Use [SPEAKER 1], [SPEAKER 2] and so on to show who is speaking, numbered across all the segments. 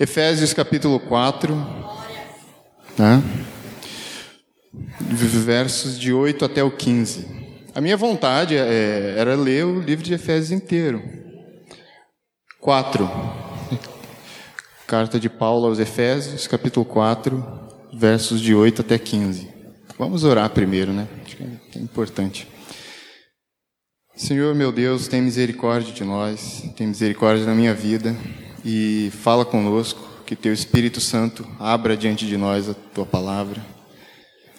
[SPEAKER 1] Efésios capítulo 4, né? versos de 8 até o 15. A minha vontade é, era ler o livro de Efésios inteiro. 4. Carta de Paulo aos Efésios, capítulo 4, versos de 8 até 15. Vamos orar primeiro, né? Acho que é importante. Senhor meu Deus, tem misericórdia de nós, tem misericórdia da minha vida e fala conosco, que teu Espírito Santo abra diante de nós a tua palavra,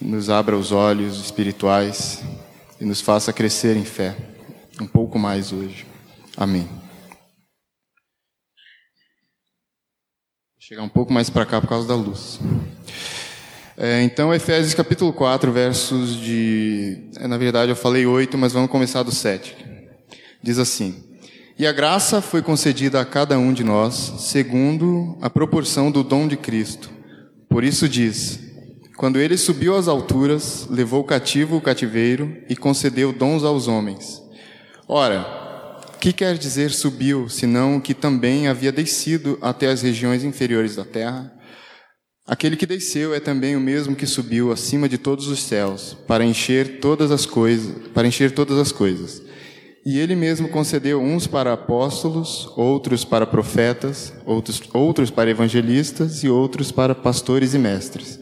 [SPEAKER 1] nos abra os olhos espirituais e nos faça crescer em fé um pouco mais hoje. Amém. Vou chegar um pouco mais para cá por causa da luz. É, então, Efésios capítulo 4, versos de. É, na verdade, eu falei 8, mas vamos começar do 7. Diz assim. E a graça foi concedida a cada um de nós, segundo a proporção do dom de Cristo. Por isso diz: Quando ele subiu às alturas, levou cativo o cativeiro e concedeu dons aos homens. Ora, que quer dizer subiu, senão que também havia descido até as regiões inferiores da terra? Aquele que desceu é também o mesmo que subiu acima de todos os céus, para encher todas as coisas, para encher todas as coisas. E ele mesmo concedeu uns para apóstolos, outros para profetas, outros, outros para evangelistas e outros para pastores e mestres,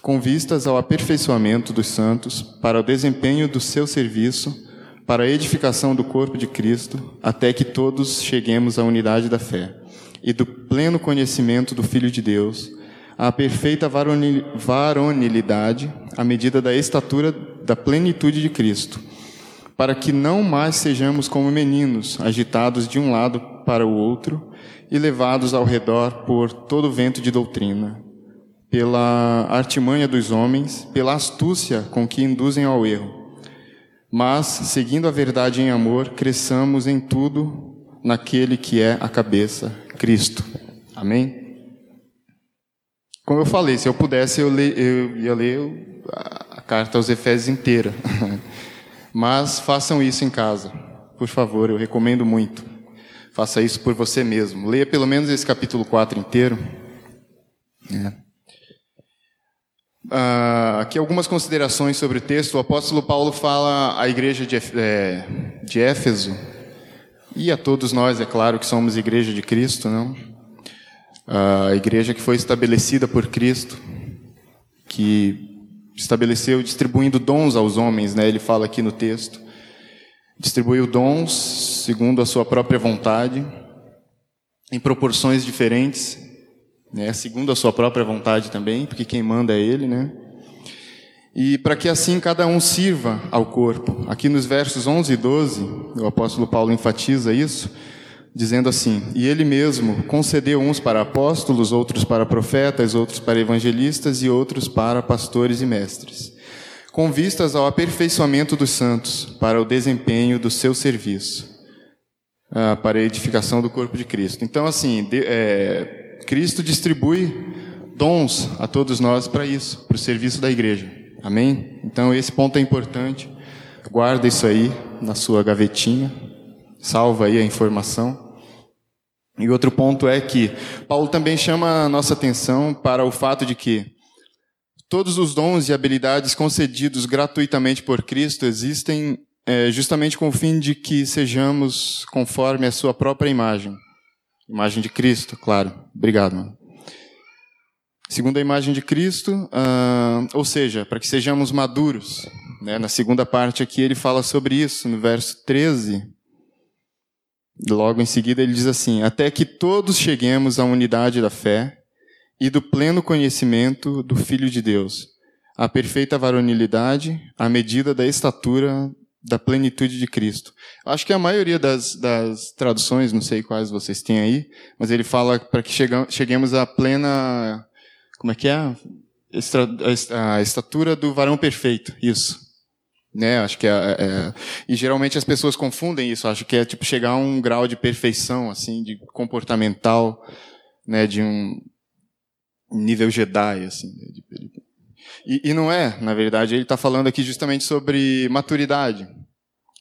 [SPEAKER 1] com vistas ao aperfeiçoamento dos santos, para o desempenho do seu serviço, para a edificação do corpo de Cristo, até que todos cheguemos à unidade da fé e do pleno conhecimento do Filho de Deus, à perfeita varonilidade, à medida da estatura da plenitude de Cristo para que não mais sejamos como meninos, agitados de um lado para o outro e levados ao redor por todo vento de doutrina, pela artimanha dos homens, pela astúcia com que induzem ao erro. Mas, seguindo a verdade em amor, cresçamos em tudo naquele que é a cabeça, Cristo. Amém? Como eu falei, se eu pudesse, eu, le, eu ia ler a carta aos Efésios inteira. Mas façam isso em casa, por favor, eu recomendo muito. Faça isso por você mesmo. Leia pelo menos esse capítulo 4 inteiro. É. Ah, aqui algumas considerações sobre o texto. O apóstolo Paulo fala à igreja de, é, de Éfeso, e a todos nós, é claro, que somos igreja de Cristo, não? A igreja que foi estabelecida por Cristo, que estabeleceu distribuindo dons aos homens, né? Ele fala aqui no texto. Distribuiu dons segundo a sua própria vontade, em proporções diferentes, né? Segundo a sua própria vontade também, porque quem manda é ele, né? E para que assim cada um sirva ao corpo. Aqui nos versos 11 e 12, o apóstolo Paulo enfatiza isso dizendo assim: E ele mesmo concedeu uns para apóstolos, outros para profetas, outros para evangelistas e outros para pastores e mestres, com vistas ao aperfeiçoamento dos santos, para o desempenho do seu serviço, ah, para a edificação do corpo de Cristo. Então, assim, de, é, Cristo distribui dons a todos nós para isso, para o serviço da igreja. Amém? Então, esse ponto é importante. Guarda isso aí na sua gavetinha. Salva aí a informação. E outro ponto é que Paulo também chama a nossa atenção para o fato de que todos os dons e habilidades concedidos gratuitamente por Cristo existem é, justamente com o fim de que sejamos conforme a sua própria imagem. Imagem de Cristo, claro. Obrigado. Mano. Segundo a imagem de Cristo, uh, ou seja, para que sejamos maduros. Né? Na segunda parte aqui ele fala sobre isso, no verso 13. Logo em seguida ele diz assim: Até que todos cheguemos à unidade da fé e do pleno conhecimento do Filho de Deus, à perfeita varonilidade, à medida da estatura da plenitude de Cristo. Acho que a maioria das, das traduções, não sei quais vocês têm aí, mas ele fala para que cheguemos à plena. Como é que é? A estatura do varão perfeito. Isso né? Acho que é, é, é, e geralmente as pessoas confundem isso. Acho que é tipo chegar a um grau de perfeição, assim, de comportamental, né? De um nível Jedi, assim. Né? De, e, e, não é, na verdade. Ele está falando aqui justamente sobre maturidade,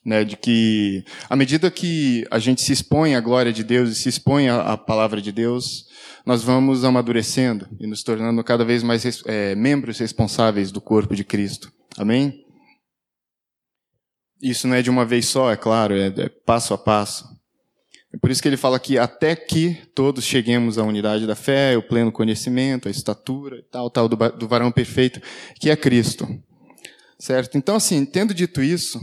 [SPEAKER 1] né, de que à medida que a gente se expõe à glória de Deus e se expõe à, à palavra de Deus, nós vamos amadurecendo e nos tornando cada vez mais é, membros responsáveis do corpo de Cristo. Amém? Isso não é de uma vez só, é claro, é, é passo a passo. É por isso que ele fala que até que todos cheguemos à unidade da fé, o pleno conhecimento, a estatura, tal, tal, do, do varão perfeito, que é Cristo. Certo? Então, assim, tendo dito isso,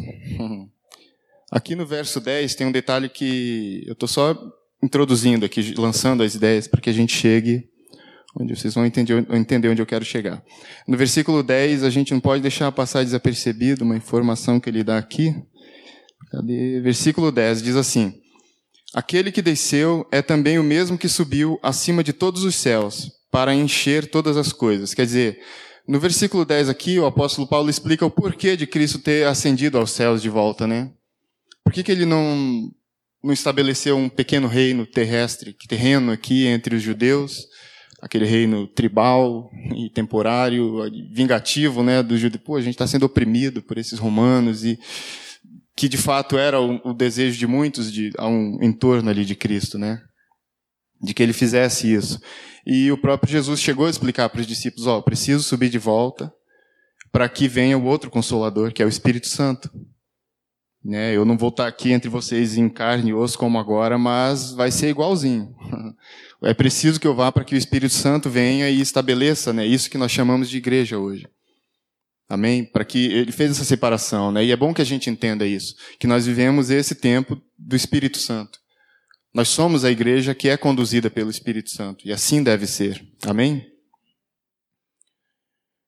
[SPEAKER 1] aqui no verso 10 tem um detalhe que eu estou só introduzindo aqui, lançando as ideias para que a gente chegue onde vocês vão entender, onde eu quero chegar. No versículo 10, a gente não pode deixar passar desapercebido uma informação que ele dá aqui. Cadê? Versículo 10 diz assim: Aquele que desceu é também o mesmo que subiu acima de todos os céus, para encher todas as coisas. Quer dizer, no versículo 10 aqui, o apóstolo Paulo explica o porquê de Cristo ter ascendido aos céus de volta, né? Por que, que ele não, não estabeleceu um pequeno reino terrestre, terreno aqui entre os judeus, aquele reino tribal e temporário, vingativo, né, do judeu. Pô, a gente está sendo oprimido por esses romanos e que de fato era o, o desejo de muitos de a um entorno ali de Cristo, né? De que ele fizesse isso. E o próprio Jesus chegou a explicar para os discípulos: ó, oh, preciso subir de volta para que venha o outro consolador, que é o Espírito Santo. Né? Eu não vou estar aqui entre vocês em carne e osso como agora, mas vai ser igualzinho. É preciso que eu vá para que o Espírito Santo venha e estabeleça né, isso que nós chamamos de igreja hoje. Amém? Para que ele fez essa separação, né? E é bom que a gente entenda isso, que nós vivemos esse tempo do Espírito Santo. Nós somos a igreja que é conduzida pelo Espírito Santo, e assim deve ser. Amém?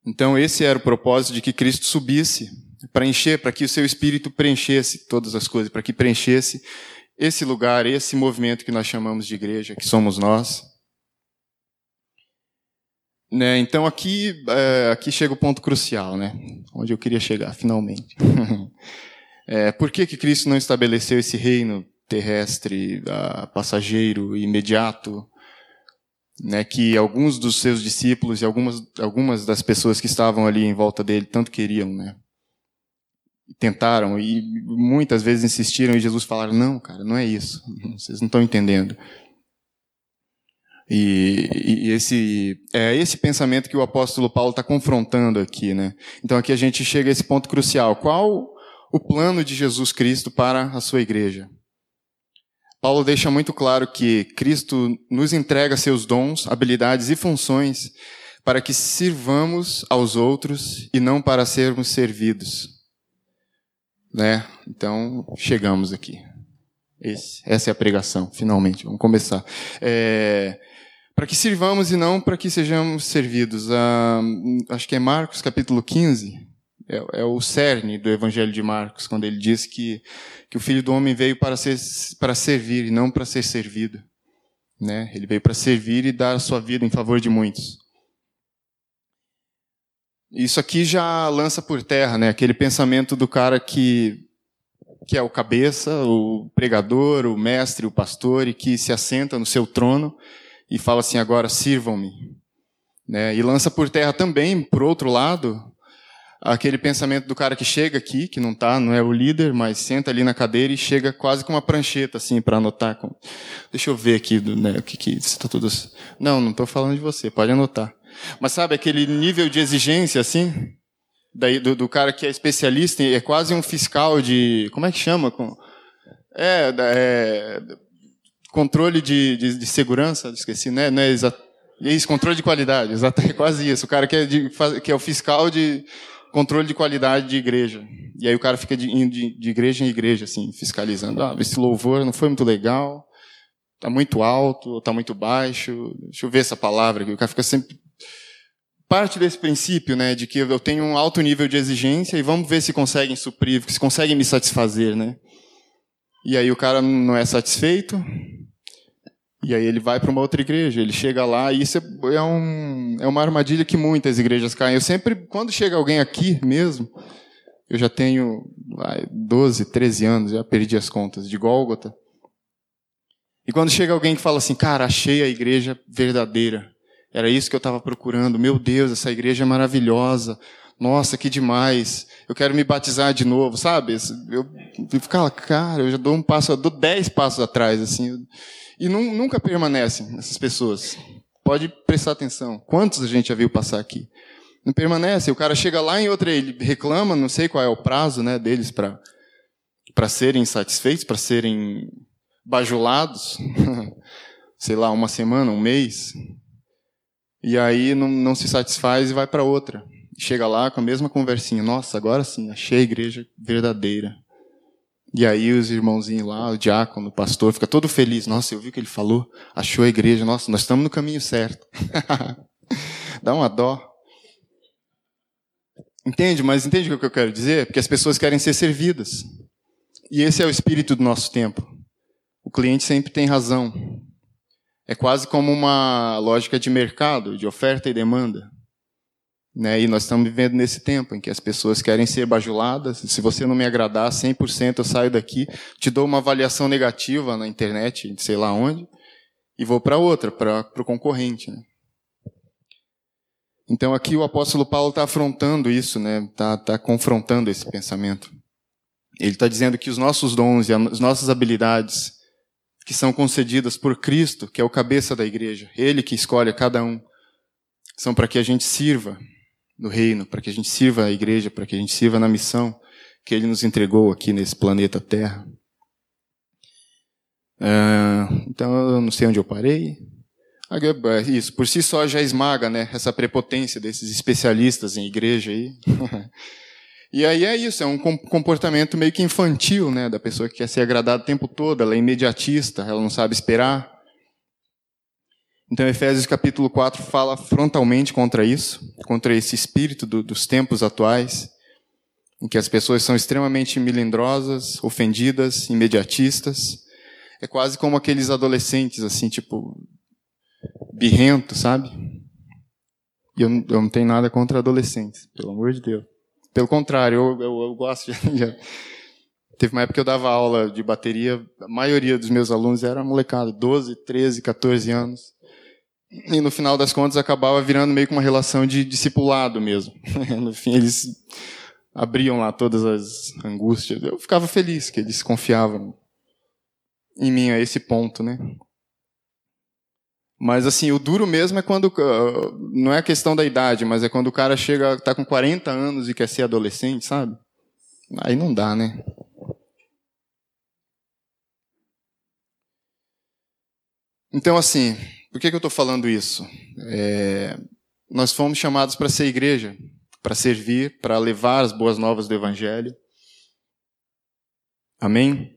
[SPEAKER 1] Então esse era o propósito de que Cristo subisse para encher, para que o seu espírito preenchesse todas as coisas, para que preenchesse esse lugar, esse movimento que nós chamamos de igreja, que somos nós. Né, então aqui, é, aqui chega o ponto crucial, né? Onde eu queria chegar, finalmente. é, por que, que Cristo não estabeleceu esse reino terrestre, uh, passageiro, imediato, né, que alguns dos seus discípulos e algumas, algumas das pessoas que estavam ali em volta dele tanto queriam, né? Tentaram e muitas vezes insistiram e Jesus falaram: não, cara, não é isso. Vocês não estão entendendo. E, e, esse é esse pensamento que o apóstolo Paulo está confrontando aqui, né? Então aqui a gente chega a esse ponto crucial. Qual o plano de Jesus Cristo para a sua igreja? Paulo deixa muito claro que Cristo nos entrega seus dons, habilidades e funções para que sirvamos aos outros e não para sermos servidos. Né? Então, chegamos aqui. Esse, essa é a pregação, finalmente. Vamos começar. É, para que sirvamos e não para que sejamos servidos. Ah, acho que é Marcos capítulo 15. É, é, o cerne do Evangelho de Marcos, quando ele diz que, que o Filho do Homem veio para, ser, para servir e não para ser servido. Né? Ele veio para servir e dar a sua vida em favor de muitos. Isso aqui já lança por terra, né? Aquele pensamento do cara que que é o cabeça, o pregador, o mestre, o pastor e que se assenta no seu trono e fala assim: agora sirvam-me, né? E lança por terra também, por outro lado, aquele pensamento do cara que chega aqui, que não tá, não é o líder, mas senta ali na cadeira e chega quase com uma prancheta assim para anotar. Com... Deixa eu ver aqui, né? O que que está tudo? Não, não estou falando de você. Pode anotar. Mas sabe aquele nível de exigência assim? Daí, do, do cara que é especialista, é quase um fiscal de. Como é que chama? É, é controle de, de, de, segurança, esqueci, né? Não é exato. Isso, controle de qualidade, exato, é quase isso. O cara que é, de, que é o fiscal de controle de qualidade de igreja. E aí o cara fica de, de, de igreja em igreja, assim, fiscalizando. Ah, esse louvor não foi muito legal, está muito alto, está muito baixo. Deixa eu ver essa palavra. O cara fica sempre parte desse princípio, né, de que eu tenho um alto nível de exigência e vamos ver se conseguem suprir, se conseguem me satisfazer, né? E aí o cara não é satisfeito, e aí ele vai para uma outra igreja, ele chega lá e isso é, é, um, é uma armadilha que muitas igrejas caem. Eu sempre, quando chega alguém aqui mesmo, eu já tenho vai, 12, 13 anos, já perdi as contas, de Gólgota. E quando chega alguém que fala assim, cara, achei a igreja verdadeira, era isso que eu estava procurando. Meu Deus, essa igreja é maravilhosa. Nossa, que demais. Eu quero me batizar de novo, sabe? Eu, eu ficava, cara, eu já dou um passo, dou dez passos atrás, assim. E não, nunca permanecem essas pessoas. Pode prestar atenção. Quantos a gente já viu passar aqui? Não permanece. O cara chega lá em outra, ele reclama, não sei qual é o prazo, né, deles para para serem satisfeitos, para serem bajulados, sei lá, uma semana, um mês, e aí não, não se satisfaz e vai para outra. Chega lá com a mesma conversinha, nossa, agora sim, achei a igreja verdadeira. E aí os irmãozinhos lá, o diácono, o pastor, fica todo feliz. Nossa, eu vi o que ele falou, achou a igreja, nossa, nós estamos no caminho certo. Dá uma dó. Entende? Mas entende o que eu quero dizer? Porque as pessoas querem ser servidas. E esse é o espírito do nosso tempo. O cliente sempre tem razão. É quase como uma lógica de mercado, de oferta e demanda. Né? E nós estamos vivendo nesse tempo em que as pessoas querem ser bajuladas. Se você não me agradar 100%, eu saio daqui, te dou uma avaliação negativa na internet, sei lá onde, e vou para outra, para o concorrente. Né? Então aqui o apóstolo Paulo está afrontando isso, né? Está tá confrontando esse pensamento. Ele está dizendo que os nossos dons e as nossas habilidades, que são concedidas por Cristo, que é o cabeça da igreja, Ele que escolhe cada um, são para que a gente sirva no reino, para que a gente sirva a igreja, para que a gente sirva na missão que Ele nos entregou aqui nesse planeta Terra. Uh, então eu não sei onde eu parei. Isso, por si só já esmaga né, essa prepotência desses especialistas em igreja aí. E aí é isso, é um comportamento meio que infantil, né, da pessoa que quer ser agradada o tempo todo, ela é imediatista, ela não sabe esperar. Então, Efésios capítulo 4 fala frontalmente contra isso, contra esse espírito do, dos tempos atuais, em que as pessoas são extremamente melindrosas, ofendidas, imediatistas. É quase como aqueles adolescentes, assim, tipo, birrento, sabe? E eu, eu não tenho nada contra adolescentes, pelo amor de Deus. Pelo contrário, eu, eu, eu gosto de, Teve uma época que eu dava aula de bateria, a maioria dos meus alunos era molecada, 12, 13, 14 anos. E no final das contas acabava virando meio que uma relação de discipulado mesmo. no fim, eles abriam lá todas as angústias. Eu ficava feliz que eles confiavam em mim a esse ponto, né? Mas assim, o duro mesmo é quando não é a questão da idade, mas é quando o cara chega, tá com 40 anos e quer ser adolescente, sabe? Aí não dá, né? Então assim, por que, que eu estou falando isso? É, nós fomos chamados para ser igreja, para servir, para levar as boas novas do Evangelho. Amém?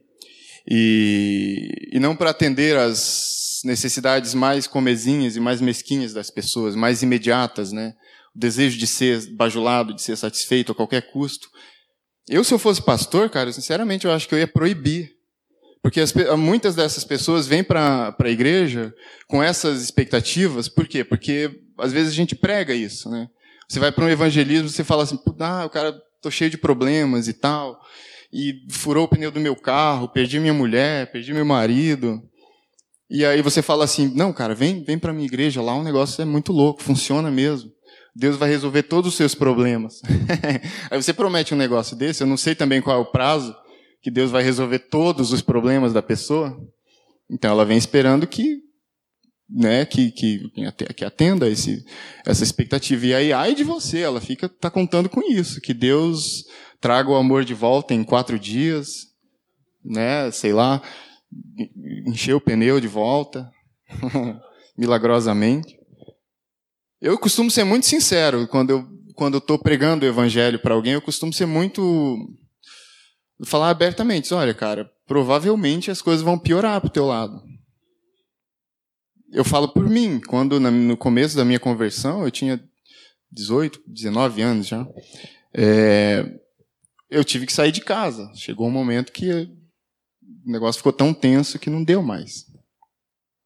[SPEAKER 1] E, e não para atender às necessidades mais comezinhas e mais mesquinhas das pessoas, mais imediatas, né? O desejo de ser bajulado, de ser satisfeito a qualquer custo. Eu, se eu fosse pastor, cara, sinceramente, eu acho que eu ia proibir. Porque as, muitas dessas pessoas vêm para a igreja com essas expectativas. Por quê? Porque às vezes a gente prega isso, né? Você vai para um evangelismo, você fala assim, ah, o cara, tô cheio de problemas e tal, e furou o pneu do meu carro, perdi minha mulher, perdi meu marido, e aí você fala assim, não, cara, vem, vem para minha igreja lá, um negócio é muito louco, funciona mesmo. Deus vai resolver todos os seus problemas. aí você promete um negócio desse, eu não sei também qual é o prazo que Deus vai resolver todos os problemas da pessoa. Então ela vem esperando que, né, que, que, que atenda esse, essa expectativa. E aí, ai de você, ela fica, tá contando com isso, que Deus traga o amor de volta em quatro dias, né, sei lá, encher o pneu de volta, milagrosamente. Eu costumo ser muito sincero quando eu quando eu estou pregando o evangelho para alguém, eu costumo ser muito falar abertamente, olha, cara, provavelmente as coisas vão piorar pro teu lado. Eu falo por mim, quando no começo da minha conversão, eu tinha 18, 19 anos já, é, eu tive que sair de casa. Chegou um momento que o negócio ficou tão tenso que não deu mais.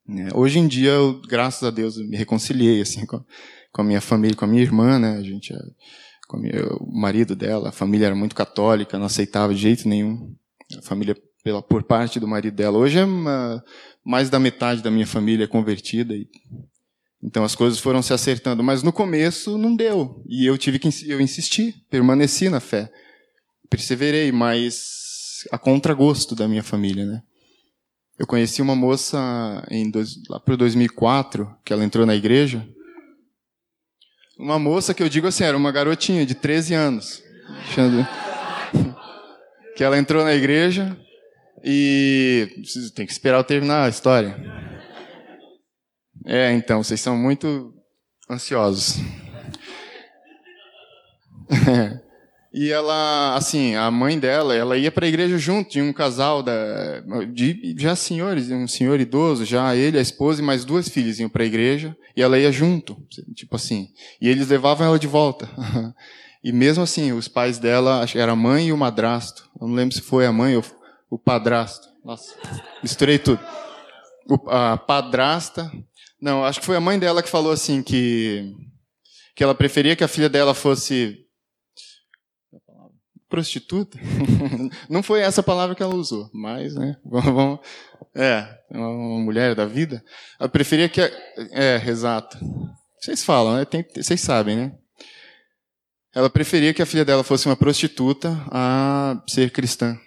[SPEAKER 1] É, hoje em dia, eu, graças a Deus, me reconciliei assim com, com, a minha família, com a minha irmã, né? A gente, é, com a minha, o marido dela, a família era muito católica, não aceitava de jeito nenhum. A família pela por parte do marido dela. Hoje é uma, mais da metade da minha família é convertida e Então as coisas foram se acertando, mas no começo não deu. E eu tive que eu insisti, permaneci na fé. Perseverei, mas a contragosto da minha família, né? Eu conheci uma moça em dois, lá para 2004, que ela entrou na igreja. Uma moça que eu digo assim, era uma garotinha de 13 anos. Que ela entrou na igreja e tem que esperar eu terminar a história. É, então, vocês são muito ansiosos. e ela, assim, a mãe dela, ela ia para a igreja junto, tinha um casal da, de já senhores, um senhor idoso, já ele, a esposa e mais duas filhas iam para a igreja, e ela ia junto, tipo assim. E eles levavam ela de volta. e mesmo assim, os pais dela, acho que era a mãe e o madrasto. Eu não lembro se foi a mãe ou o padrasto. Nossa, misturei tudo. O, a padrasta não, acho que foi a mãe dela que falou assim que que ela preferia que a filha dela fosse prostituta. Não foi essa palavra que ela usou, mas, né? Vamos, é, uma mulher da vida. Ela preferia que, é, exato. Vocês falam, né? Tem, vocês sabem, né? Ela preferia que a filha dela fosse uma prostituta a ser cristã.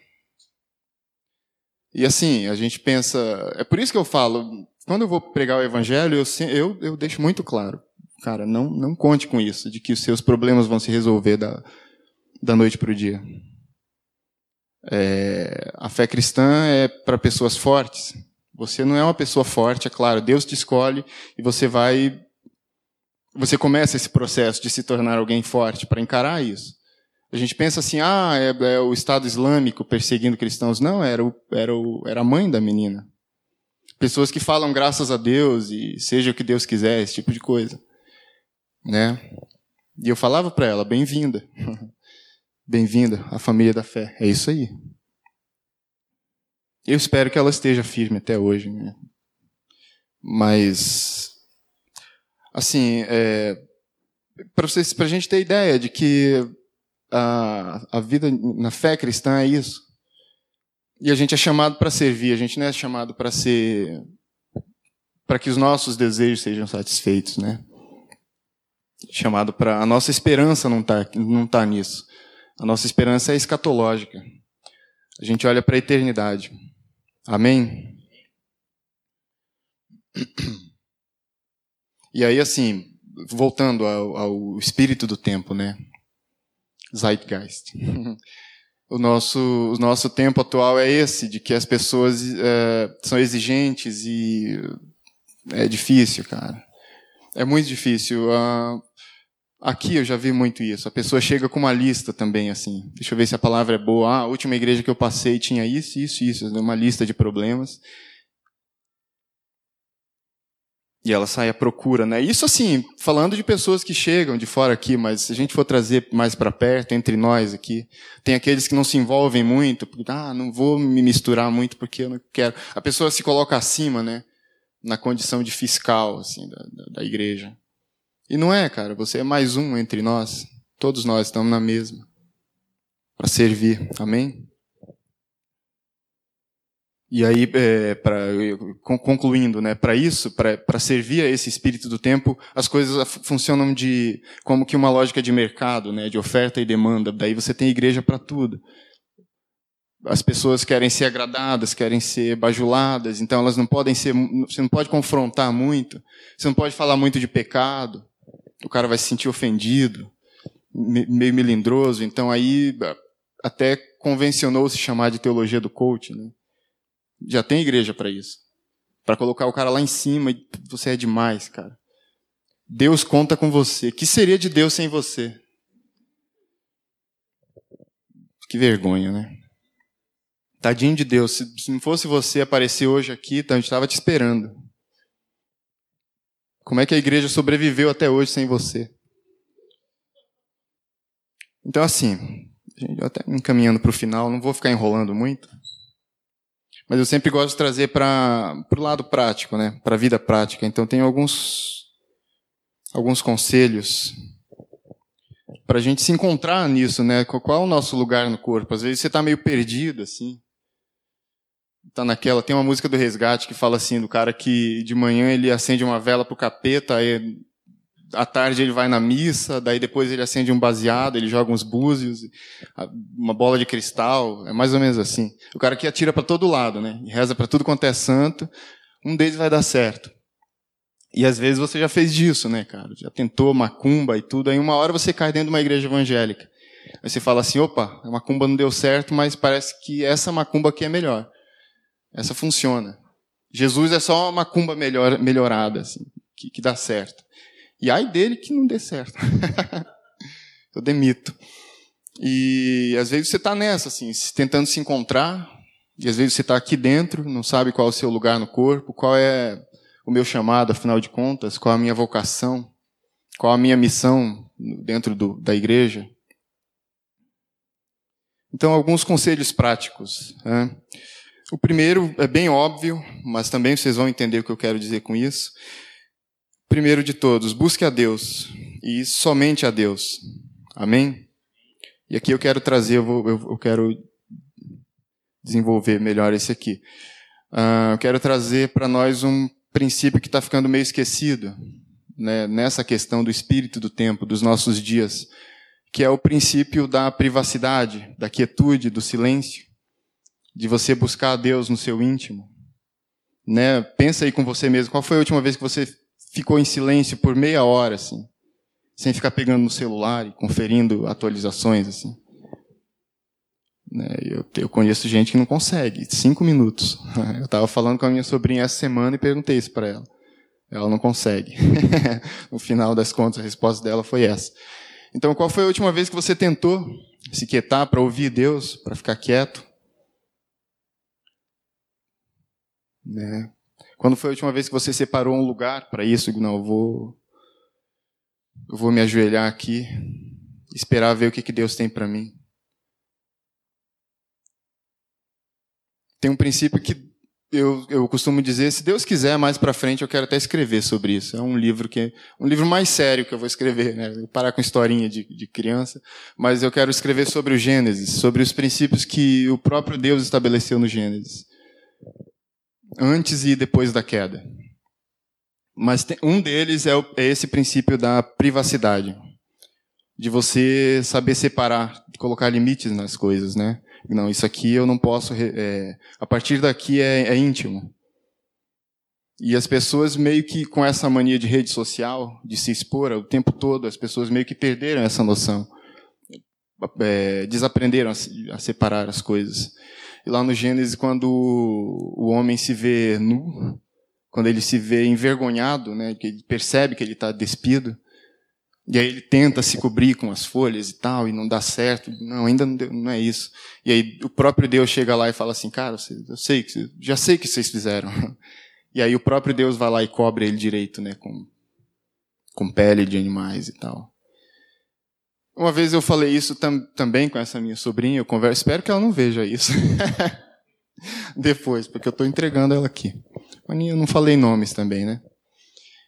[SPEAKER 1] E assim, a gente pensa. É por isso que eu falo, quando eu vou pregar o evangelho, eu, eu, eu deixo muito claro, cara, não, não conte com isso, de que os seus problemas vão se resolver da, da noite para o dia. É, a fé cristã é para pessoas fortes. Você não é uma pessoa forte, é claro. Deus te escolhe e você vai. Você começa esse processo de se tornar alguém forte para encarar isso. A gente pensa assim, ah, é, é, o Estado Islâmico perseguindo cristãos. Não, era, o, era, o, era a mãe da menina. Pessoas que falam graças a Deus e seja o que Deus quiser, esse tipo de coisa. Né? E eu falava para ela, bem-vinda. bem-vinda à família da fé. É isso aí. Eu espero que ela esteja firme até hoje. Né? Mas, assim, é, para a gente ter ideia de que a, a vida na fé cristã é isso. E a gente é chamado para servir, a gente não é chamado para ser para que os nossos desejos sejam satisfeitos, né? Chamado para a nossa esperança não está não tá nisso. A nossa esperança é escatológica. A gente olha para a eternidade. Amém. E aí assim, voltando ao, ao espírito do tempo, né? Zeitgeist. o nosso, o nosso tempo atual é esse, de que as pessoas é, são exigentes e é difícil, cara. É muito difícil. Uh, aqui eu já vi muito isso. A pessoa chega com uma lista também, assim. Deixa eu ver se a palavra é boa. Ah, a última igreja que eu passei tinha isso, isso, isso. Uma lista de problemas. E ela sai à procura, né? Isso assim, falando de pessoas que chegam de fora aqui, mas se a gente for trazer mais para perto, entre nós aqui, tem aqueles que não se envolvem muito, porque, ah, não vou me misturar muito porque eu não quero. A pessoa se coloca acima, né? Na condição de fiscal, assim, da, da, da igreja. E não é, cara, você é mais um entre nós. Todos nós estamos na mesma. Para servir. Amém? E aí, é, pra, concluindo, né, para isso, para servir a esse espírito do tempo, as coisas funcionam de como que uma lógica de mercado, né, de oferta e demanda. Daí você tem igreja para tudo. As pessoas querem ser agradadas, querem ser bajuladas, então elas não podem ser. Você não pode confrontar muito, você não pode falar muito de pecado, o cara vai se sentir ofendido, meio melindroso. Então aí até convencionou se chamar de teologia do coach, né? Já tem igreja para isso. Para colocar o cara lá em cima você é demais, cara. Deus conta com você. Que seria de Deus sem você? Que vergonha, né? Tadinho de Deus. Se, se não fosse você aparecer hoje aqui, então a gente estava te esperando. Como é que a igreja sobreviveu até hoje sem você? Então, assim, até encaminhando para o final, não vou ficar enrolando muito. Mas eu sempre gosto de trazer para o lado prático, né? para a vida prática. Então, tem alguns, alguns conselhos para a gente se encontrar nisso, né? Qual é o nosso lugar no corpo? Às vezes você está meio perdido, assim. Tá naquela. Tem uma música do Resgate que fala assim do cara que de manhã ele acende uma vela pro capeta, aí à tarde ele vai na missa, daí depois ele acende um baseado, ele joga uns búzios, uma bola de cristal, é mais ou menos assim. O cara que atira para todo lado, né? E reza para tudo quanto é santo, um deles vai dar certo. E às vezes você já fez disso, né, cara? Já tentou macumba e tudo, aí uma hora você cai dentro de uma igreja evangélica. Aí você fala assim, opa, a macumba não deu certo, mas parece que essa macumba aqui é melhor. Essa funciona. Jesus é só uma macumba melhor, melhorada, assim, que, que dá certo. E ai dele que não dê certo. Eu demito. E às vezes você está nessa, assim, tentando se encontrar, e às vezes você está aqui dentro, não sabe qual é o seu lugar no corpo, qual é o meu chamado, afinal de contas, qual a minha vocação, qual a minha missão dentro do, da igreja. Então, alguns conselhos práticos. Né? O primeiro é bem óbvio, mas também vocês vão entender o que eu quero dizer com isso. Primeiro de todos, busque a Deus e somente a Deus. Amém? E aqui eu quero trazer, eu, vou, eu, eu quero desenvolver melhor esse aqui. Uh, eu quero trazer para nós um princípio que está ficando meio esquecido né, nessa questão do espírito do tempo, dos nossos dias que é o princípio da privacidade, da quietude, do silêncio, de você buscar a Deus no seu íntimo. Né? Pensa aí com você mesmo, qual foi a última vez que você ficou em silêncio por meia hora, assim, sem ficar pegando no celular e conferindo atualizações, assim? Né? Eu, eu conheço gente que não consegue, cinco minutos. Eu estava falando com a minha sobrinha essa semana e perguntei isso para ela. Ela não consegue. no final das contas, a resposta dela foi essa. Então, qual foi a última vez que você tentou se quietar para ouvir Deus, para ficar quieto? Né? Quando foi a última vez que você separou um lugar para isso? Não, eu vou, eu vou me ajoelhar aqui, esperar ver o que, que Deus tem para mim. Tem um princípio que eu, eu costumo dizer, se Deus quiser, mais para frente eu quero até escrever sobre isso. É um livro que um livro mais sério que eu vou escrever, né? Parar com historinha de, de criança, mas eu quero escrever sobre o Gênesis, sobre os princípios que o próprio Deus estabeleceu no Gênesis, antes e depois da queda. Mas um deles é, é esse princípio da privacidade, de você saber separar, colocar limites nas coisas, né? Não, isso aqui eu não posso. É, a partir daqui é, é íntimo. E as pessoas meio que com essa mania de rede social, de se expor o tempo todo, as pessoas meio que perderam essa noção. É, desaprenderam a, a, separar as coisas. E lá no Gênesis, quando o homem se vê nu, quando ele se vê envergonhado, né, que ele percebe que ele está despido, e aí ele tenta se cobrir com as folhas e tal, e não dá certo. Não, ainda não, deu, não é isso. E aí o próprio Deus chega lá e fala assim, cara, eu sei que, já sei que vocês fizeram. E aí o próprio Deus vai lá e cobre ele direito, né, com, com pele de animais e tal. Uma vez eu falei isso tam, também com essa minha sobrinha, eu converso, espero que ela não veja isso. Depois, porque eu estou entregando ela aqui. Mas eu não falei nomes também, né?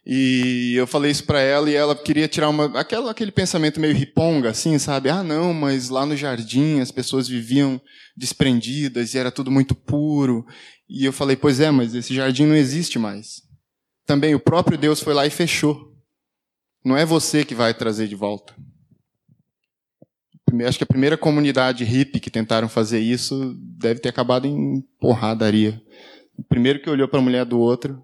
[SPEAKER 1] E eu falei isso para ela e ela queria tirar uma, aquela, aquele pensamento meio riponga, assim, sabe? Ah, não, mas lá no jardim as pessoas viviam desprendidas e era tudo muito puro. E eu falei, pois é, mas esse jardim não existe mais. Também o próprio Deus foi lá e fechou. Não é você que vai trazer de volta. Acho que a primeira comunidade hippie que tentaram fazer isso deve ter acabado em porradaria. O primeiro que olhou para a mulher do outro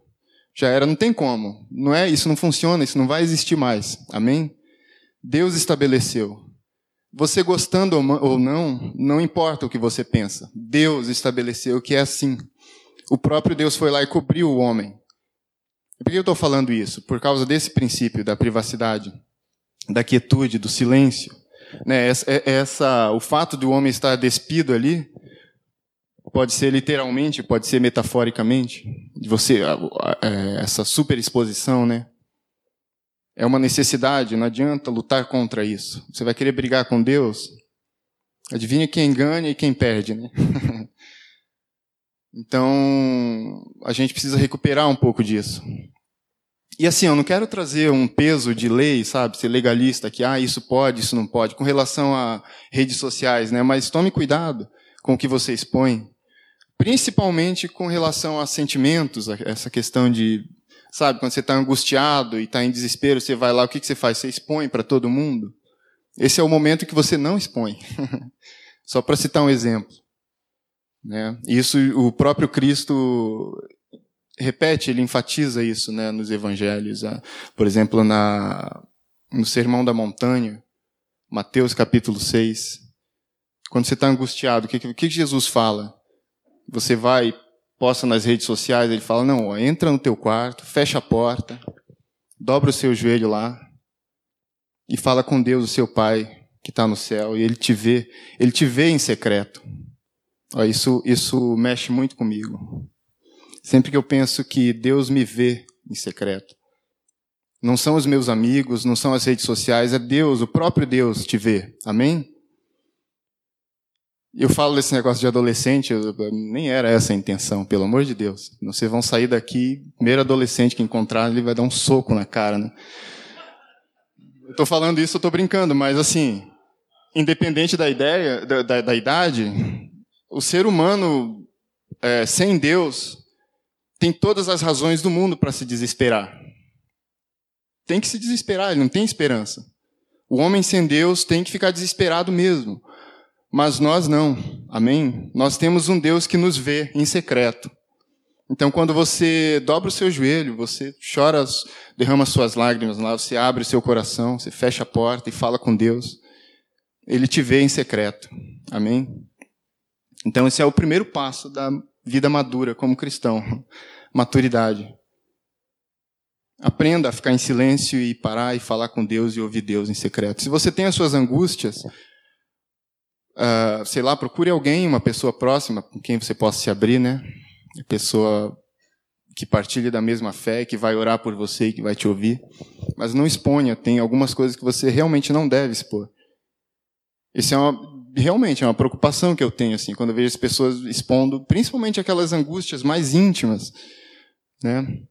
[SPEAKER 1] já era, não tem como. Não é, isso não funciona, isso não vai existir mais. Amém? Deus estabeleceu. Você gostando ou não, não importa o que você pensa. Deus estabeleceu que é assim. O próprio Deus foi lá e cobriu o homem. Por que eu estou falando isso? Por causa desse princípio da privacidade, da quietude, do silêncio. Né? Essa, é, essa, o fato do homem estar despido ali Pode ser literalmente, pode ser metaforicamente. De você é, essa superexposição, né? É uma necessidade, não adianta lutar contra isso. Você vai querer brigar com Deus? Adivinha quem ganha e quem perde, né? então, a gente precisa recuperar um pouco disso. E assim, eu não quero trazer um peso de lei, sabe, ser legalista, que ah, isso pode, isso não pode, com relação a redes sociais, né? Mas tome cuidado com o que você expõe. principalmente com relação a sentimentos, essa questão de, sabe, quando você está angustiado e está em desespero, você vai lá, o que, que você faz? Você expõe para todo mundo? Esse é o momento que você não expõe. Só para citar um exemplo. Né? Isso o próprio Cristo repete, ele enfatiza isso né, nos evangelhos. Ah, por exemplo, na, no Sermão da Montanha, Mateus capítulo 6. Quando você está angustiado, o que, que Jesus fala? Você vai, posta nas redes sociais, ele fala, não, ó, entra no teu quarto, fecha a porta, dobra o seu joelho lá e fala com Deus, o seu Pai, que está no céu, e ele te vê, ele te vê em secreto. Ó, isso, isso mexe muito comigo. Sempre que eu penso que Deus me vê em secreto. Não são os meus amigos, não são as redes sociais, é Deus, o próprio Deus te vê. Amém? Eu falo desse negócio de adolescente, eu, nem era essa a intenção, pelo amor de Deus. Vocês vão sair daqui, primeiro adolescente que encontrar, ele vai dar um soco na cara, né? Eu estou falando isso, eu estou brincando, mas assim, independente da ideia, da, da, da idade, o ser humano é, sem Deus tem todas as razões do mundo para se desesperar. Tem que se desesperar, ele não tem esperança. O homem sem Deus tem que ficar desesperado mesmo. Mas nós não. Amém? Nós temos um Deus que nos vê em secreto. Então, quando você dobra o seu joelho, você chora, derrama suas lágrimas lá, você abre o seu coração, você fecha a porta e fala com Deus, ele te vê em secreto. Amém? Então, esse é o primeiro passo da vida madura como cristão maturidade. Aprenda a ficar em silêncio e parar e falar com Deus e ouvir Deus em secreto. Se você tem as suas angústias, uh, sei lá, procure alguém, uma pessoa próxima com quem você possa se abrir, né? Pessoa que partilhe da mesma fé, que vai orar por você e que vai te ouvir. Mas não exponha, tem algumas coisas que você realmente não deve expor. Isso é uma, realmente é uma preocupação que eu tenho, assim, quando eu vejo as pessoas expondo, principalmente aquelas angústias mais íntimas, né?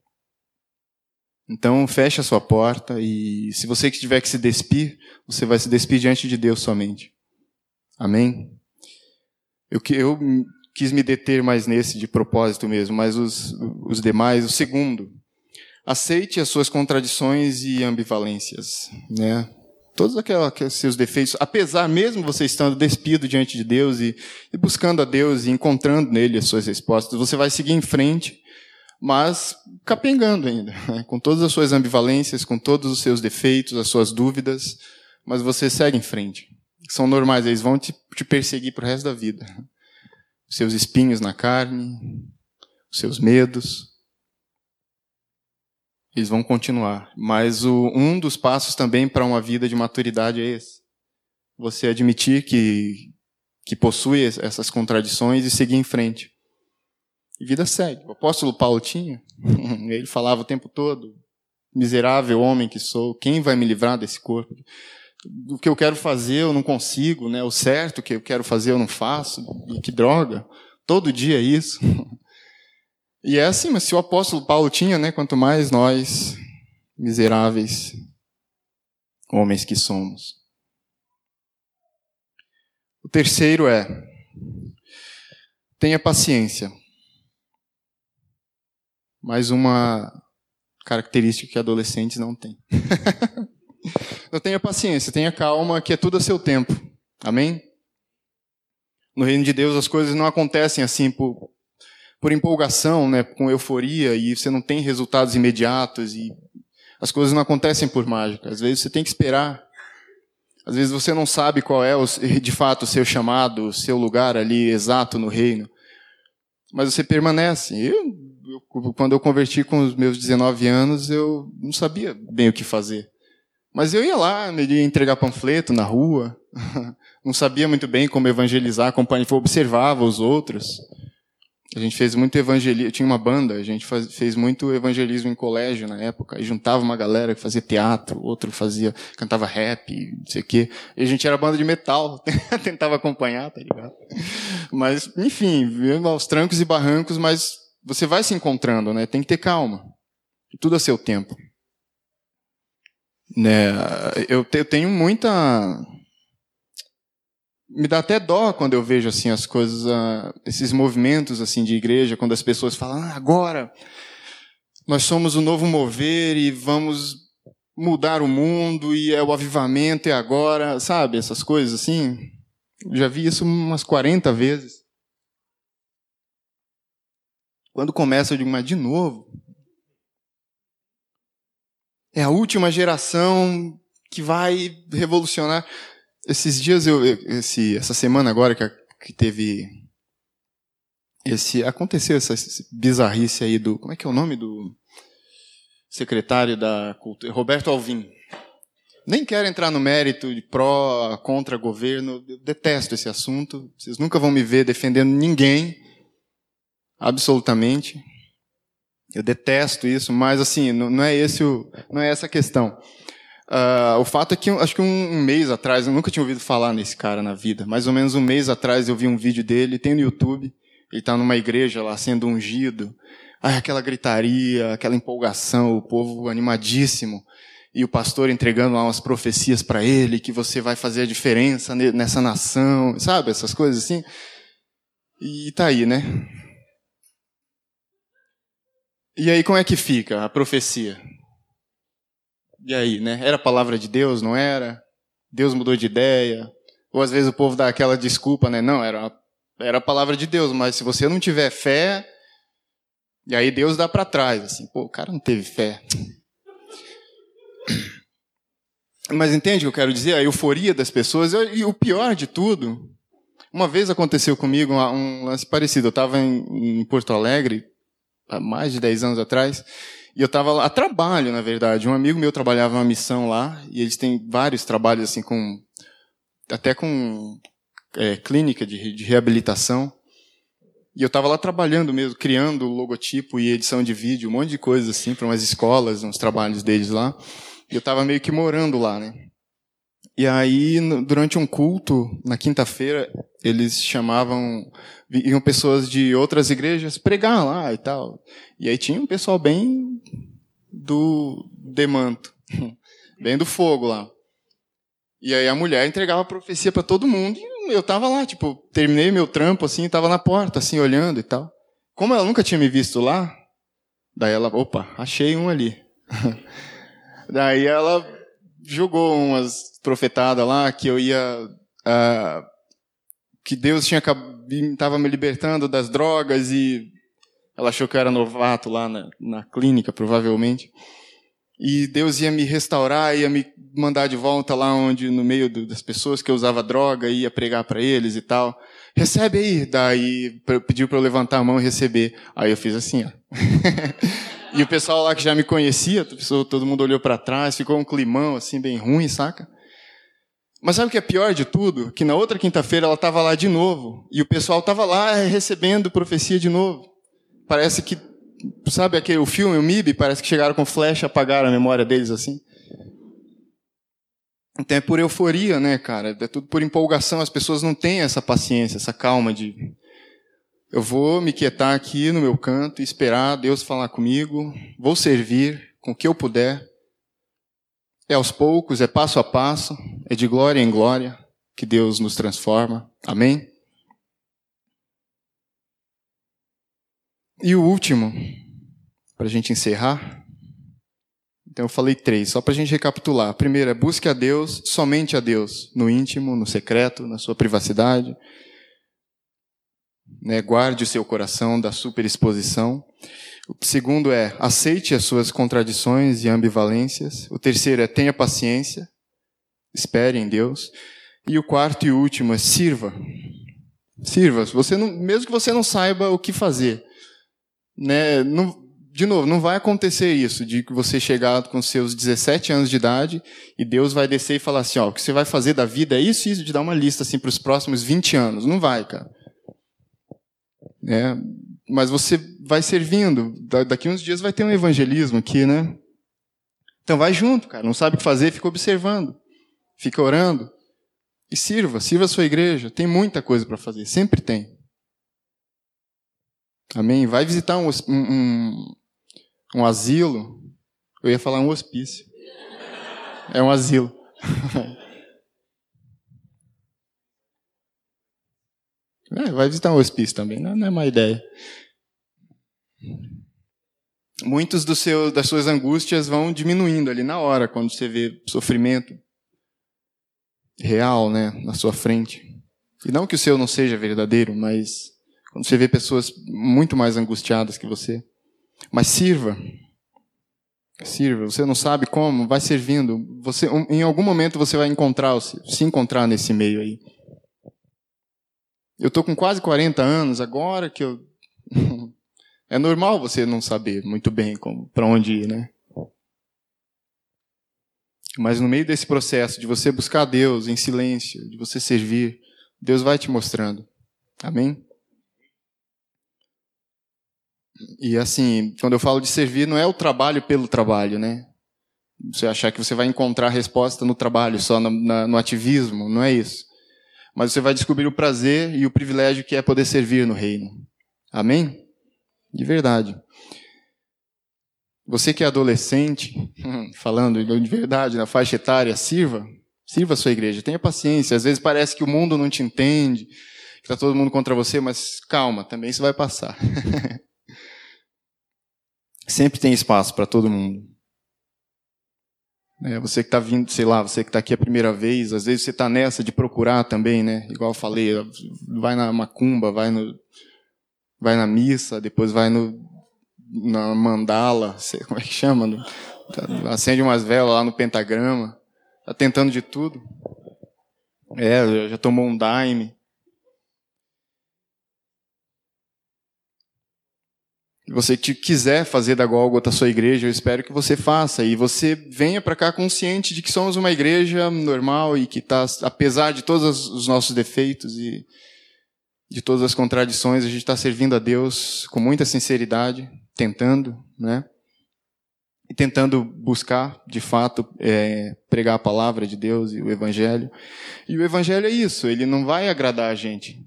[SPEAKER 1] Então, feche a sua porta e se você que tiver que se despir, você vai se despir diante de Deus somente. Amém? Eu, eu quis me deter mais nesse de propósito mesmo, mas os, os demais, o segundo, aceite as suas contradições e ambivalências, né? Todos aqueles seus defeitos, apesar mesmo você estando despido diante de Deus e, e buscando a Deus e encontrando nele as suas respostas, você vai seguir em frente, mas capengando ainda, né? com todas as suas ambivalências, com todos os seus defeitos, as suas dúvidas, mas você segue em frente são normais, eles vão te, te perseguir para o resto da vida. Os seus espinhos na carne, os seus medos, eles vão continuar. Mas o, um dos passos também para uma vida de maturidade é esse. Você admitir que, que possui essas contradições e seguir em frente. E vida segue. O apóstolo Paulo tinha. Ele falava o tempo todo: miserável homem que sou, quem vai me livrar desse corpo? o que eu quero fazer eu não consigo, né? O certo que eu quero fazer eu não faço. E que droga. Todo dia é isso. E é assim, mas se o apóstolo Paulo tinha, né? Quanto mais nós, miseráveis homens que somos. O terceiro é: tenha paciência. Mais uma característica que adolescentes não têm. Então tenha paciência, tenha calma, que é tudo a seu tempo. Amém? No reino de Deus as coisas não acontecem assim por, por empolgação, né, com euforia, e você não tem resultados imediatos, e as coisas não acontecem por mágica. Às vezes você tem que esperar. Às vezes você não sabe qual é, de fato, o seu chamado, o seu lugar ali exato no reino. Mas você permanece. Eu, eu, quando eu converti com os meus 19 anos, eu não sabia bem o que fazer. Mas eu ia lá, ia entregar panfleto na rua, não sabia muito bem como evangelizar, acompanhava, observava os outros. A gente fez muito evangelismo, tinha uma banda, a gente faz, fez muito evangelismo em colégio na época, e juntava uma galera que fazia teatro, outro fazia, cantava rap, não sei o quê. E a gente era banda de metal, tentava acompanhar, tá ligado? Mas, enfim, aos trancos e barrancos, mas você vai se encontrando, né? Tem que ter calma. Tudo a seu tempo. Né, eu, tenho muita me dá até dó quando eu vejo assim as coisas, uh, esses movimentos assim de igreja, quando as pessoas falam, ah, agora nós somos o novo mover e vamos mudar o mundo e é o avivamento e agora, sabe, essas coisas assim. Já vi isso umas 40 vezes. Quando começa, eu digo, mas de novo. É a última geração que vai revolucionar. Esses dias, eu, esse, essa semana agora que, que teve esse aconteceu essa, bizarrice aí do como é que é o nome do secretário da cultura Roberto Alvim. Nem quero entrar no mérito de pró contra governo eu detesto esse assunto. Vocês nunca vão me ver defendendo ninguém absolutamente. Eu detesto isso mas assim não, não é esse o não é essa a questão Uh, o fato é que, acho que um, um, mês atrás, eu nunca tinha ouvido falar nesse cara na vida. Mais ou menos um mês atrás eu vi um vídeo dele, tem no YouTube. Ele está numa igreja lá sendo ungido. Ai, aquela gritaria, aquela empolgação, o povo animadíssimo. E o pastor entregando lá umas profecias para ele, que você vai fazer a diferença nessa nação, sabe? Essas coisas assim. E tá aí, né? E aí como é que fica a profecia? E aí, né? Era a palavra de Deus, não era? Deus mudou de ideia? Ou às vezes o povo dá aquela desculpa, né? Não, era, era a palavra de Deus, mas se você não tiver fé, e aí Deus dá para trás, assim, pô, o cara não teve fé. Mas entende o que eu quero dizer? A euforia das pessoas, e o pior de tudo, uma vez aconteceu comigo um lance parecido. Eu estava em, em Porto Alegre, há mais de 10 anos atrás, e eu estava lá, a trabalho, na verdade. Um amigo meu trabalhava uma missão lá, e eles têm vários trabalhos, assim, com. até com é, clínica de, de reabilitação. E eu estava lá trabalhando mesmo, criando logotipo e edição de vídeo, um monte de coisas assim, para umas escolas, uns trabalhos deles lá. E eu estava meio que morando lá, né? E aí, durante um culto, na quinta-feira, eles chamavam, iam pessoas de outras igrejas pregar lá e tal. E aí tinha um pessoal bem do demanto, bem do fogo lá. E aí a mulher entregava profecia para todo mundo e eu tava lá, tipo, terminei meu trampo assim, tava na porta assim olhando e tal. Como ela nunca tinha me visto lá, daí ela, opa, achei um ali. daí ela jogou umas profetadas lá que eu ia uh, que Deus tinha estava me libertando das drogas e ela achou que eu era novato lá na, na clínica, provavelmente. E Deus ia me restaurar, ia me mandar de volta lá onde, no meio do, das pessoas que eu usava droga, ia pregar para eles e tal. Recebe aí. Daí pediu para eu levantar a mão e receber. Aí eu fiz assim, ó. e o pessoal lá que já me conhecia, todo mundo olhou para trás, ficou um climão assim bem ruim, saca? Mas sabe o que é pior de tudo? Que na outra quinta-feira ela estava lá de novo. E o pessoal estava lá recebendo profecia de novo. Parece que sabe aquele o filme, o MIB, parece que chegaram com flecha, apagaram a memória deles assim. Então é por euforia, né, cara? É tudo por empolgação. As pessoas não têm essa paciência, essa calma de eu vou me quietar aqui no meu canto e esperar Deus falar comigo, vou servir com o que eu puder. É aos poucos, é passo a passo, é de glória em glória que Deus nos transforma. Amém? E o último, para a gente encerrar. Então eu falei três, só para a gente recapitular. A primeira é busque a Deus, somente a Deus, no íntimo, no secreto, na sua privacidade. Né, guarde o seu coração da superexposição. O segundo é aceite as suas contradições e ambivalências. O terceiro é tenha paciência, espere em Deus. E o quarto e último é sirva. Sirva. Você não, mesmo que você não saiba o que fazer, né, não, de novo, não vai acontecer isso, de que você chegar com seus 17 anos de idade e Deus vai descer e falar assim, ó, o que você vai fazer da vida é isso e isso, de dar uma lista assim para os próximos 20 anos. Não vai, cara. É, mas você vai servindo. Daqui uns dias vai ter um evangelismo aqui, né? Então vai junto, cara. Não sabe o que fazer, fica observando. Fica orando. E sirva, sirva a sua igreja. Tem muita coisa para fazer, sempre tem. Amém? Vai visitar um, um, um asilo. Eu ia falar um hospício. É um asilo. É, vai visitar um hospício também, não, é má ideia. Muitos dos seus, das suas angústias vão diminuindo ali na hora, quando você vê sofrimento real né, na sua frente. E não que o seu não seja verdadeiro, mas quando você vê pessoas muito mais angustiadas que você. Mas sirva. Sirva. Você não sabe como, vai servindo. Você, em algum momento você vai encontrar, se encontrar nesse meio aí. Eu estou com quase 40 anos agora que eu. é normal você não saber muito bem para onde ir, né? Mas no meio desse processo de você buscar Deus em silêncio, de você servir, Deus vai te mostrando. Amém? E assim, quando eu falo de servir, não é o trabalho pelo trabalho, né? Você achar que você vai encontrar resposta no trabalho, só no, na, no ativismo, não é isso. Mas você vai descobrir o prazer e o privilégio que é poder servir no reino. Amém? De verdade. Você que é adolescente, falando de verdade, na faixa etária, sirva. Sirva a sua igreja. Tenha paciência. Às vezes parece que o mundo não te entende, que está todo mundo contra você, mas calma, também isso vai passar. Sempre tem espaço para todo mundo. É, você que está vindo, sei lá, você que está aqui a primeira vez, às vezes você está nessa de procurar também, né? Igual eu falei, vai na macumba, vai no, vai na missa, depois vai no na mandala, sei como é que chama, no, acende umas velas lá no pentagrama, tá tentando de tudo. É, já tomou um daime. Você quiser fazer da Gólgota sua igreja, eu espero que você faça. E você venha para cá consciente de que somos uma igreja normal e que está, apesar de todos os nossos defeitos e de todas as contradições, a gente está servindo a Deus com muita sinceridade, tentando, né? E tentando buscar, de fato, é, pregar a palavra de Deus e o Evangelho. E o Evangelho é isso, ele não vai agradar a gente,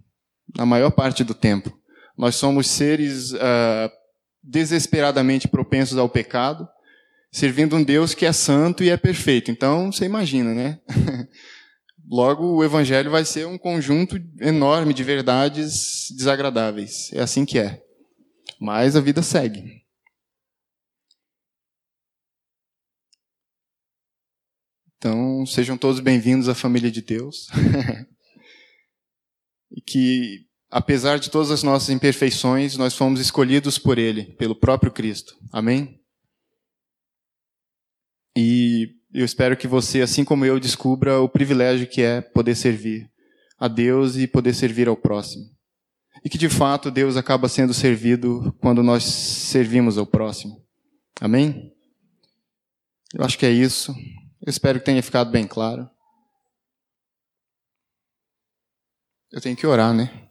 [SPEAKER 1] na maior parte do tempo. Nós somos seres uh, desesperadamente propensos ao pecado, servindo um Deus que é santo e é perfeito. Então, você imagina, né? Logo, o Evangelho vai ser um conjunto enorme de verdades desagradáveis. É assim que é. Mas a vida segue. Então, sejam todos bem-vindos à família de Deus. e que, apesar de todas as nossas imperfeições, nós fomos escolhidos por Ele, pelo próprio Cristo. Amém? E eu espero que você, assim como eu, descubra o privilégio que é poder servir a Deus e poder servir ao próximo. E que de fato Deus acaba sendo servido quando nós servimos ao próximo. Amém? Eu acho que é isso. Eu espero que tenha ficado bem claro. Eu tenho que orar, né?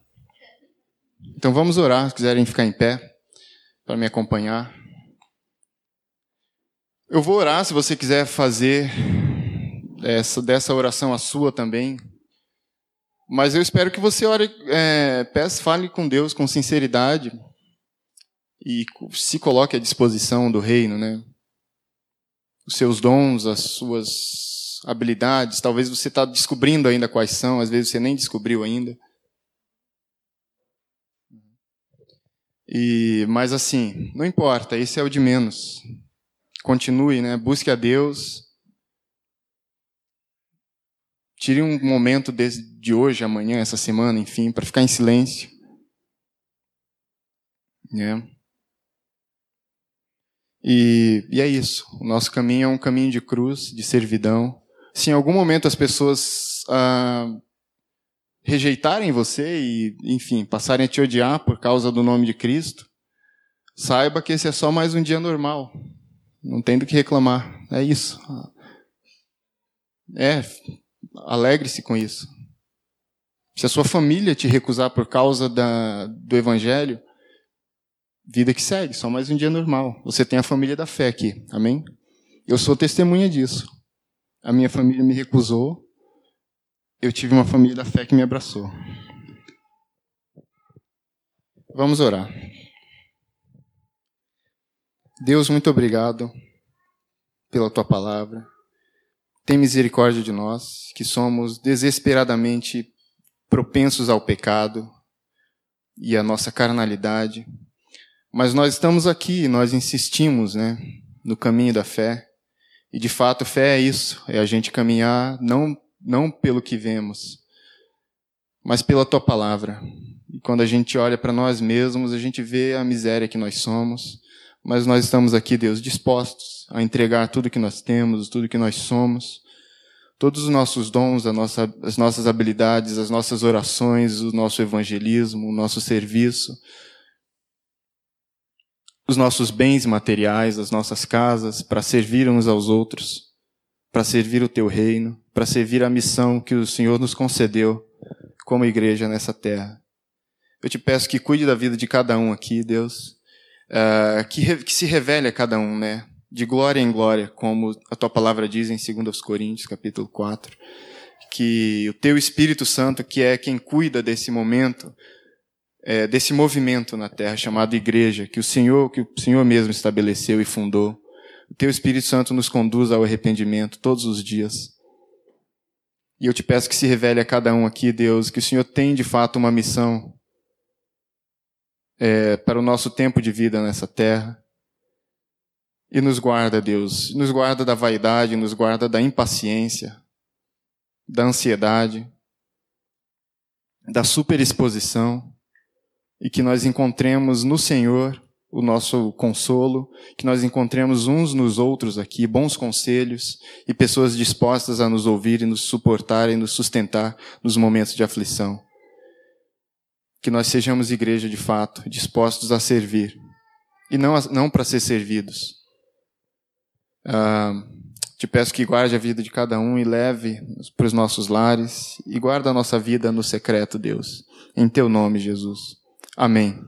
[SPEAKER 1] Então vamos orar, se quiserem ficar em pé para me acompanhar. Eu vou orar se você quiser fazer essa, dessa oração a sua também. Mas eu espero que você ore, é, peça, fale com Deus com sinceridade e se coloque à disposição do reino, né? Os seus dons, as suas habilidades, talvez você está descobrindo ainda quais são, às vezes você nem descobriu ainda. E, mas assim, não importa, esse é o de menos. Continue, né? Busque a Deus Tire um momento de hoje, amanhã, essa semana, enfim, para ficar em silêncio. Né? E, e, é isso. O nosso caminho é um caminho de cruz, de servidão. Se em algum momento as pessoas ah, rejeitarem você e, enfim, passarem a te odiar por causa do nome de Cristo, saiba que esse é só mais um dia normal. Não tem do que reclamar. É isso. É, Alegre-se com isso. Se a sua família te recusar por causa da, do evangelho, vida que segue, só mais um dia normal. Você tem a família da fé aqui, amém? Eu sou testemunha disso. A minha família me recusou, eu tive uma família da fé que me abraçou. Vamos orar. Deus, muito obrigado pela tua palavra. Tem misericórdia de nós, que somos desesperadamente propensos ao pecado, e a nossa carnalidade. Mas nós estamos aqui, nós insistimos, né, no caminho da fé. E de fato, fé é isso, é a gente caminhar não não pelo que vemos, mas pela tua palavra. E quando a gente olha para nós mesmos, a gente vê a miséria que nós somos, mas nós estamos aqui, Deus, dispostos a entregar tudo que nós temos, tudo que nós somos, todos os nossos dons, nossa, as nossas habilidades, as nossas orações, o nosso evangelismo, o nosso serviço, os nossos bens materiais, as nossas casas, para servir uns aos outros, para servir o teu reino, para servir a missão que o Senhor nos concedeu como igreja nessa terra. Eu te peço que cuide da vida de cada um aqui, Deus, uh, que, que se revele a cada um, né? de glória em glória, como a tua palavra diz em 2 Coríntios, capítulo 4, que o teu Espírito Santo, que é quem cuida desse momento, é, desse movimento na terra chamado igreja, que o Senhor, que o Senhor mesmo estabeleceu e fundou, o teu Espírito Santo nos conduz ao arrependimento todos os dias. E eu te peço que se revele a cada um aqui, Deus, que o Senhor tem de fato uma missão é, para o nosso tempo de vida nessa terra. E nos guarda, Deus, nos guarda da vaidade, nos guarda da impaciência, da ansiedade, da superexposição, e que nós encontremos no Senhor o nosso consolo, que nós encontremos uns nos outros aqui bons conselhos e pessoas dispostas a nos ouvir e nos suportar e nos sustentar nos momentos de aflição. Que nós sejamos igreja de fato, dispostos a servir, e não, não para ser servidos, Uh, te peço que guarde a vida de cada um e leve para os nossos lares e guarda a nossa vida no secreto, Deus. Em teu nome, Jesus. Amém.